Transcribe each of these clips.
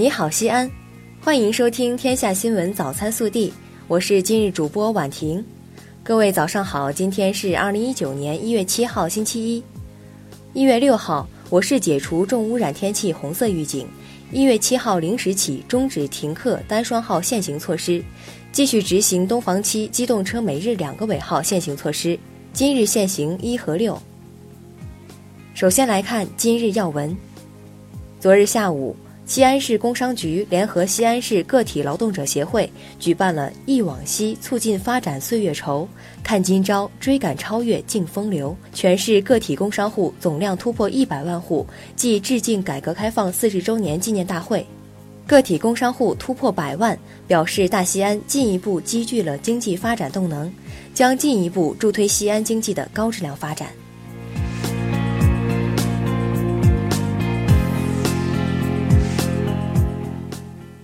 你好，西安，欢迎收听《天下新闻早餐速递》，我是今日主播婉婷。各位早上好，今天是二零一九年一月七号，星期一。一月六号，我市解除重污染天气红色预警。一月七号零时起终止停课单双号限行措施，继续执行东房期机动车每日两个尾号限行措施。今日限行一和六。首先来看今日要闻。昨日下午，西安市工商局联合西安市个体劳动者协会举办了“忆往昔，促进发展岁月稠；看今朝，追赶超越竞风流”全市个体工商户总量突破一百万户暨致敬改革开放四十周年纪念大会。个体工商户突破百万，表示大西安进一步积聚了经济发展动能，将进一步助推西安经济的高质量发展。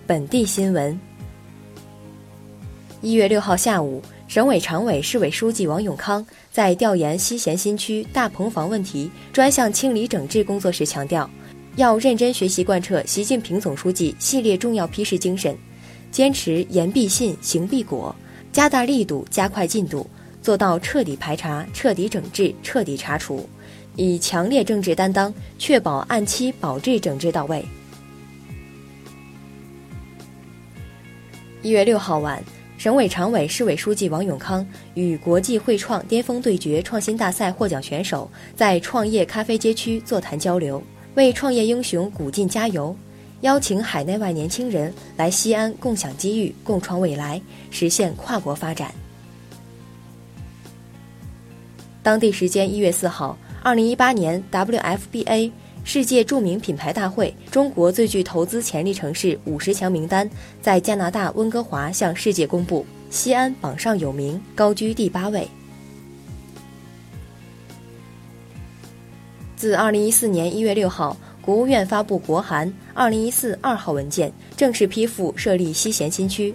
本地新闻。一月六号下午，省委常委、市委书记王永康在调研西咸新区大棚房问题专项清理整治工作时强调，要认真学习贯彻习近平总书记系列重要批示精神，坚持言必信、行必果，加大力度、加快进度，做到彻底排查、彻底整治、彻底查处，以强烈政治担当，确保按期保质整治到位。一月六号晚，省委常委、市委书记王永康与国际汇创巅峰对决创新大赛获奖选手在创业咖啡街区座谈交流，为创业英雄鼓劲加油，邀请海内外年轻人来西安共享机遇、共创未来，实现跨国发展。当地时间一月四号，二零一八年 WFBA。世界著名品牌大会中国最具投资潜力城市五十强名单在加拿大温哥华向世界公布，西安榜上有名，高居第八位。自二零一四年一月六号，国务院发布国函二零一四二号文件，正式批复设立西咸新区，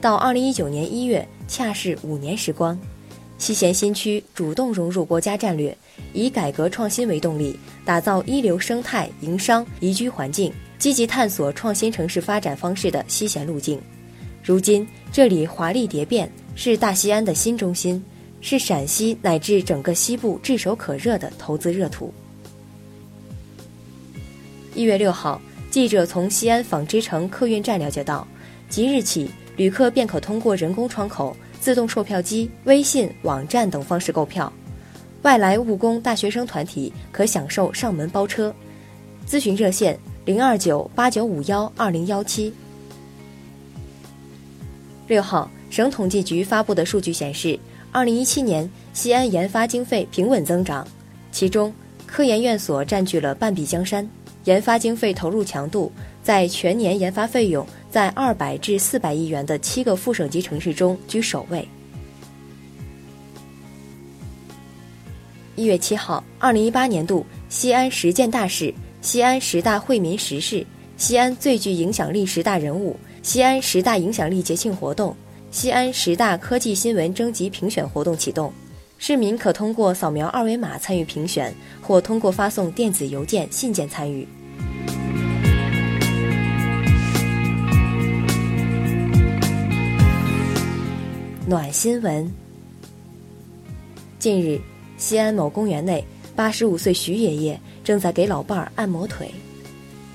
到二零一九年一月，恰是五年时光。西咸新区主动融入国家战略，以改革创新为动力，打造一流生态、营商、宜居环境，积极探索创新城市发展方式的西咸路径。如今，这里华丽蝶变，是大西安的新中心，是陕西乃至整个西部炙手可热的投资热土。一月六号，记者从西安纺织城客运站了解到，即日起，旅客便可通过人工窗口。自动售票机、微信网站等方式购票，外来务工大学生团体可享受上门包车。咨询热线：零二九八九五幺二零幺七。六号，省统计局发布的数据显示，二零一七年西安研发经费平稳增长，其中科研院所占据了半壁江山，研发经费投入强度在全年研发费用。在二百至四百亿元的七个副省级城市中居首位。一月七号，二零一八年度西安十件大事、西安十大惠民实事、西安最具影响力十大人物、西安十大影响力节庆活动、西安十大科技新闻征集评选活动启动，市民可通过扫描二维码参与评选，或通过发送电子邮件、信件参与。暖新闻。近日，西安某公园内，八十五岁徐爷爷正在给老伴儿按摩腿。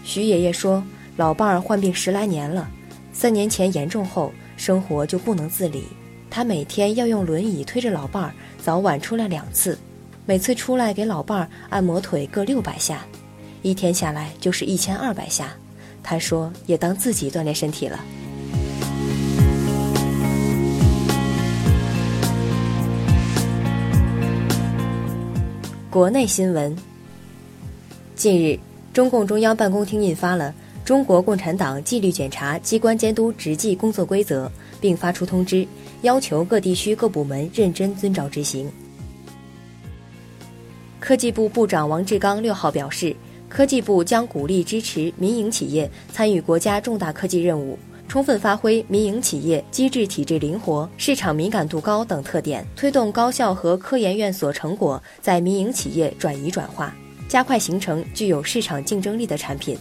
徐爷爷说：“老伴儿患病十来年了，三年前严重后，生活就不能自理。他每天要用轮椅推着老伴儿，早晚出来两次，每次出来给老伴儿按摩腿各六百下，一天下来就是一千二百下。他说，也当自己锻炼身体了。”国内新闻。近日，中共中央办公厅印发了《中国共产党纪律检查机关监督执纪工作规则》，并发出通知，要求各地区各部门认真遵照执行。科技部部长王志刚六号表示，科技部将鼓励支持民营企业参与国家重大科技任务。充分发挥民营企业机制体制灵活、市场敏感度高等特点，推动高校和科研院所成果在民营企业转移转化，加快形成具有市场竞争力的产品。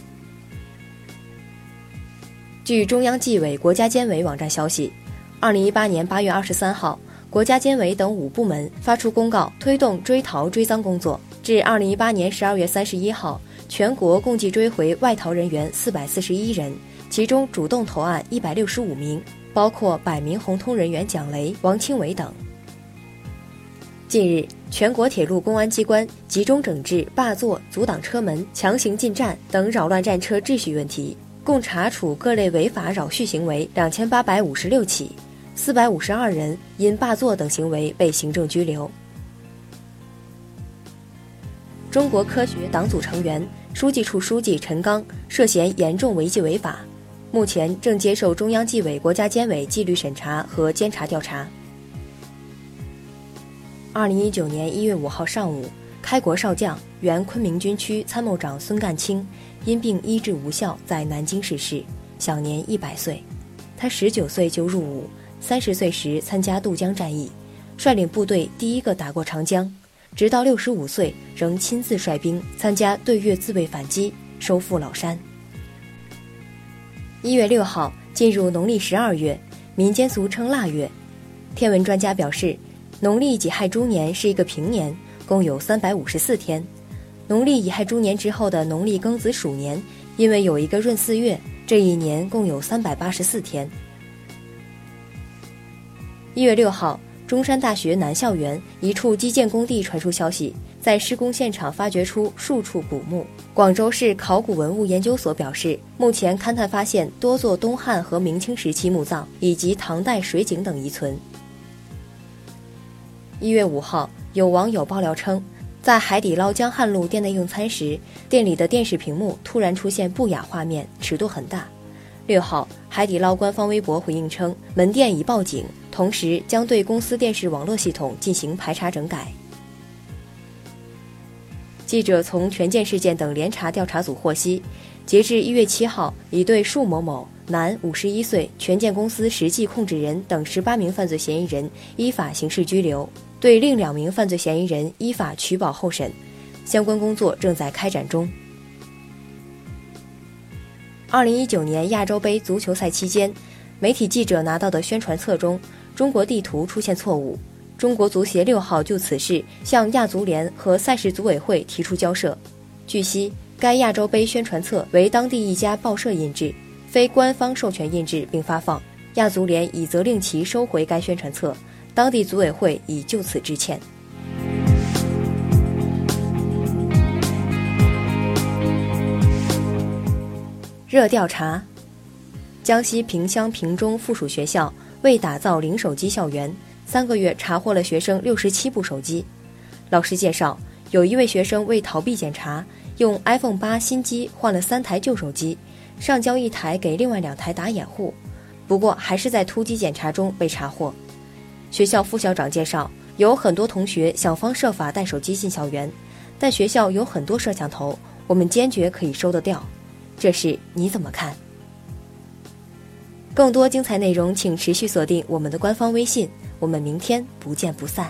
据中央纪委国家监委网站消息，二零一八年八月二十三号，国家监委等五部门发出公告，推动追逃追赃工作。至二零一八年十二月三十一号，全国共计追回外逃人员四百四十一人，其中主动投案一百六十五名，包括百名红通人员蒋雷、王清伟等。近日，全国铁路公安机关集中整治霸座、阻挡车门、强行进站等扰乱战车秩序问题，共查处各类违法扰序行为两千八百五十六起，四百五十二人因霸座等行为被行政拘留。中国科学党组成员、书记处书记陈刚涉嫌严重违纪违法，目前正接受中央纪委国家监委纪律审查和监察调查。二零一九年一月五号上午，开国少将、原昆明军区参谋长孙干清因病医治无效，在南京逝世，享年一百岁。他十九岁就入伍，三十岁时参加渡江战役，率领部队第一个打过长江，直到六十五岁仍亲自率兵参加对越自卫反击，收复老山。一月六号进入农历十二月，民间俗称腊月，天文专家表示。农历己亥猪年是一个平年，共有三百五十四天。农历乙亥猪年之后的农历庚子鼠年，因为有一个闰四月，这一年共有三百八十四天。一月六号，中山大学南校园一处基建工地传出消息，在施工现场发掘出数处古墓。广州市考古文物研究所表示，目前勘探发现多座东汉和明清时期墓葬，以及唐代水井等遗存。一月五号，有网友爆料称，在海底捞江汉路店内用餐时，店里的电视屏幕突然出现不雅画面，尺度很大。六号，海底捞官方微博回应称，门店已报警，同时将对公司电视网络系统进行排查整改。记者从权健事件等联查调查组获悉，截至一月七号，已对束某某。男，五十一岁，权健公司实际控制人等十八名犯罪嫌疑人依法刑事拘留，对另两名犯罪嫌疑人依法取保候审，相关工作正在开展中。二零一九年亚洲杯足球赛期间，媒体记者拿到的宣传册中，中国地图出现错误。中国足协六号就此事向亚足联和赛事组委会提出交涉。据悉，该亚洲杯宣传册为当地一家报社印制。非官方授权印制并发放，亚足联已责令其收回该宣传册，当地组委会已就此致歉。热调查：江西萍乡萍中附属学校为打造零手机校园，三个月查获了学生六十七部手机。老师介绍，有一位学生为逃避检查，用 iPhone 八新机换了三台旧手机。上交一台给另外两台打掩护，不过还是在突击检查中被查获。学校副校长介绍，有很多同学想方设法带手机进校园，但学校有很多摄像头，我们坚决可以收得掉。这事你怎么看？更多精彩内容，请持续锁定我们的官方微信，我们明天不见不散。